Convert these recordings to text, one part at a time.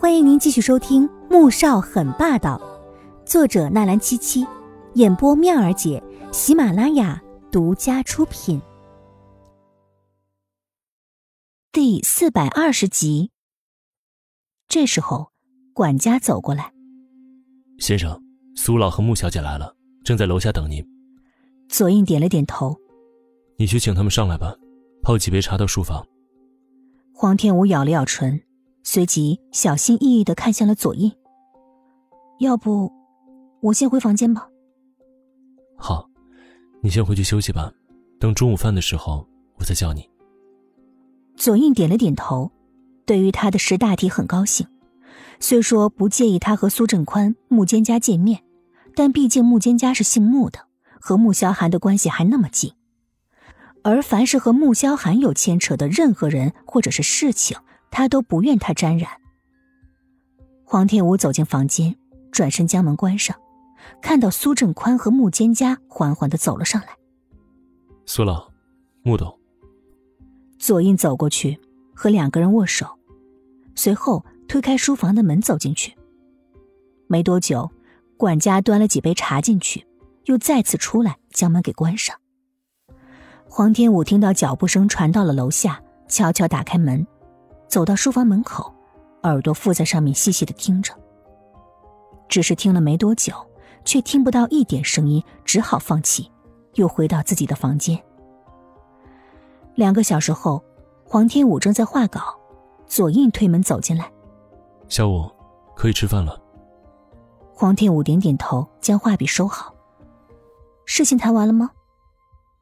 欢迎您继续收听《穆少很霸道》，作者纳兰七七，演播妙儿姐，喜马拉雅独家出品。第四百二十集。这时候，管家走过来：“先生，苏老和穆小姐来了，正在楼下等您。”左印点了点头：“你去请他们上来吧，泡几杯茶到书房。”黄天武咬了咬唇。随即小心翼翼的看向了左印。要不，我先回房间吧。好，你先回去休息吧。等中午饭的时候，我再叫你。左印点了点头，对于他的识大体很高兴。虽说不介意他和苏振宽、穆坚家见面，但毕竟穆坚家是姓穆的，和穆萧寒的关系还那么近。而凡是和穆萧寒有牵扯的任何人或者是事情，他都不愿他沾染。黄天武走进房间，转身将门关上，看到苏振宽和穆坚家缓缓的走了上来。苏老，穆董。左印走过去，和两个人握手，随后推开书房的门走进去。没多久，管家端了几杯茶进去，又再次出来将门给关上。黄天武听到脚步声传到了楼下，悄悄打开门。走到书房门口，耳朵附在上面细细的听着。只是听了没多久，却听不到一点声音，只好放弃，又回到自己的房间。两个小时后，黄天武正在画稿，左印推门走进来：“小五，可以吃饭了。”黄天武点点头，将画笔收好。事情谈完了吗？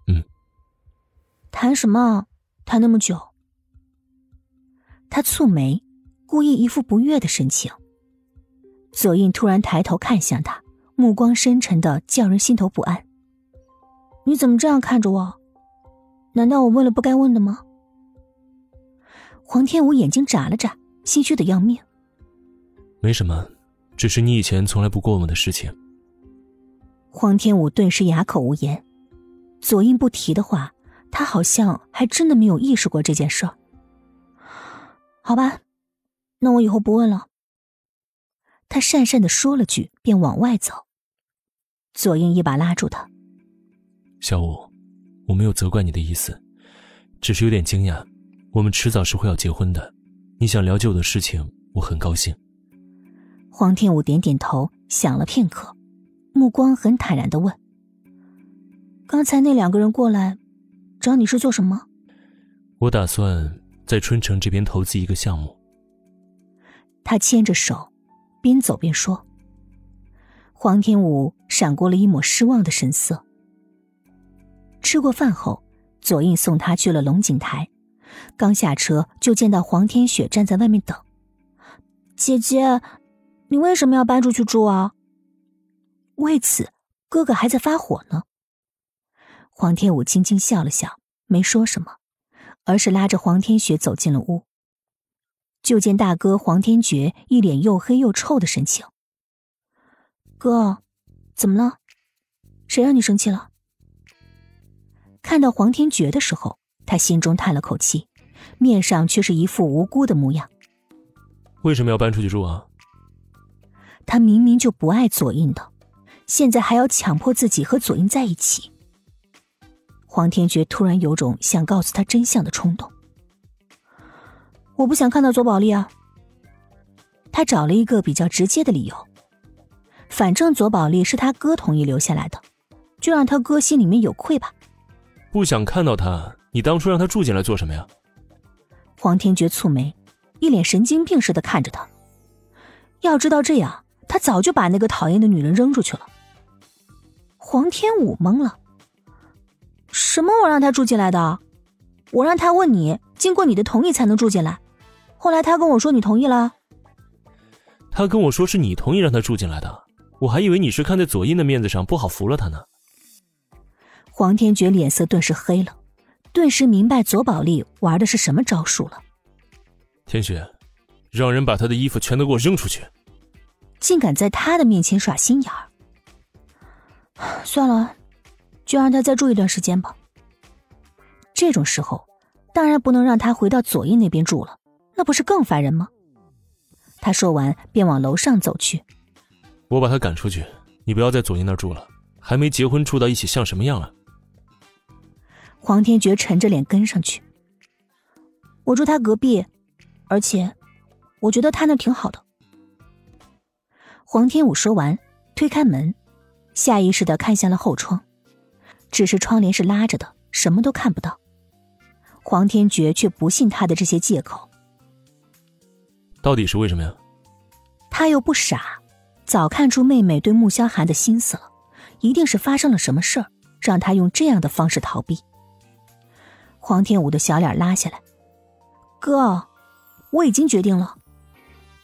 嗯。谈什么？谈那么久？他蹙眉，故意一副不悦的神情。左印突然抬头看向他，目光深沉的叫人心头不安。你怎么这样看着我？难道我问了不该问的吗？黄天武眼睛眨了眨，心虚的要命。没什么，只是你以前从来不过问的事情。黄天武顿时哑口无言。左印不提的话，他好像还真的没有意识过这件事儿。好吧，那我以后不问了。他讪讪的说了句，便往外走。左英一把拉住他：“小五，我没有责怪你的意思，只是有点惊讶。我们迟早是会要结婚的，你想了解我的事情，我很高兴。”黄天武点点头，想了片刻，目光很坦然的问：“刚才那两个人过来，找你是做什么？”我打算。在春城这边投资一个项目。他牵着手，边走边说。黄天武闪过了一抹失望的神色。吃过饭后，左印送他去了龙井台，刚下车就见到黄天雪站在外面等。姐姐，你为什么要搬出去住啊？为此，哥哥还在发火呢。黄天武轻轻笑了笑，没说什么。而是拉着黄天雪走进了屋，就见大哥黄天觉一脸又黑又臭的神情。哥，怎么了？谁让你生气了？看到黄天觉的时候，他心中叹了口气，面上却是一副无辜的模样。为什么要搬出去住啊？他明明就不爱左印的，现在还要强迫自己和左印在一起。黄天觉突然有种想告诉他真相的冲动。我不想看到左宝莉啊。他找了一个比较直接的理由，反正左宝莉是他哥同意留下来的，就让他哥心里面有愧吧。不想看到他，你当初让他住进来做什么呀？黄天觉蹙眉，一脸神经病似的看着他。要知道这样，他早就把那个讨厌的女人扔出去了。黄天武懵了。什么？我让他住进来的？我让他问你，经过你的同意才能住进来。后来他跟我说你同意了。他跟我说是你同意让他住进来的，我还以为你是看在左印的面子上不好服了他呢。黄天觉脸色顿时黑了，顿时明白左宝丽玩的是什么招数了。天雪，让人把他的衣服全都给我扔出去！竟敢在他的面前耍心眼儿！算了。就让他再住一段时间吧。这种时候，当然不能让他回到左印那边住了，那不是更烦人吗？他说完便往楼上走去。我把他赶出去，你不要在左英那儿住了。还没结婚，住到一起像什么样啊？黄天觉沉着脸跟上去。我住他隔壁，而且我觉得他那挺好的。黄天武说完，推开门，下意识的看向了后窗，只是窗帘是拉着的，什么都看不到。黄天觉却不信他的这些借口。到底是为什么呀？他又不傻，早看出妹妹对穆萧寒的心思了，一定是发生了什么事儿，让他用这样的方式逃避。黄天武的小脸拉下来，哥，我已经决定了，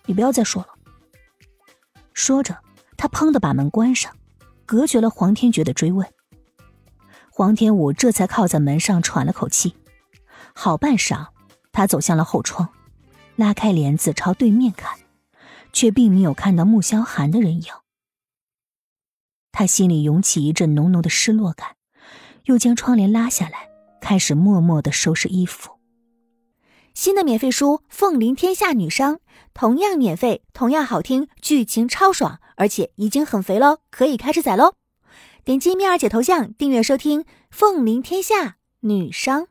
你不要再说了。说着，他砰的把门关上，隔绝了黄天觉的追问。黄天武这才靠在门上喘了口气，好半晌，他走向了后窗。拉开帘子朝对面看，却并没有看到穆萧寒的人影。他心里涌起一阵浓浓的失落感，又将窗帘拉下来，开始默默的收拾衣服。新的免费书《凤临天下女商》，同样免费，同样好听，剧情超爽，而且已经很肥喽，可以开始宰喽！点击蜜儿姐头像订阅收听《凤临天下女商》。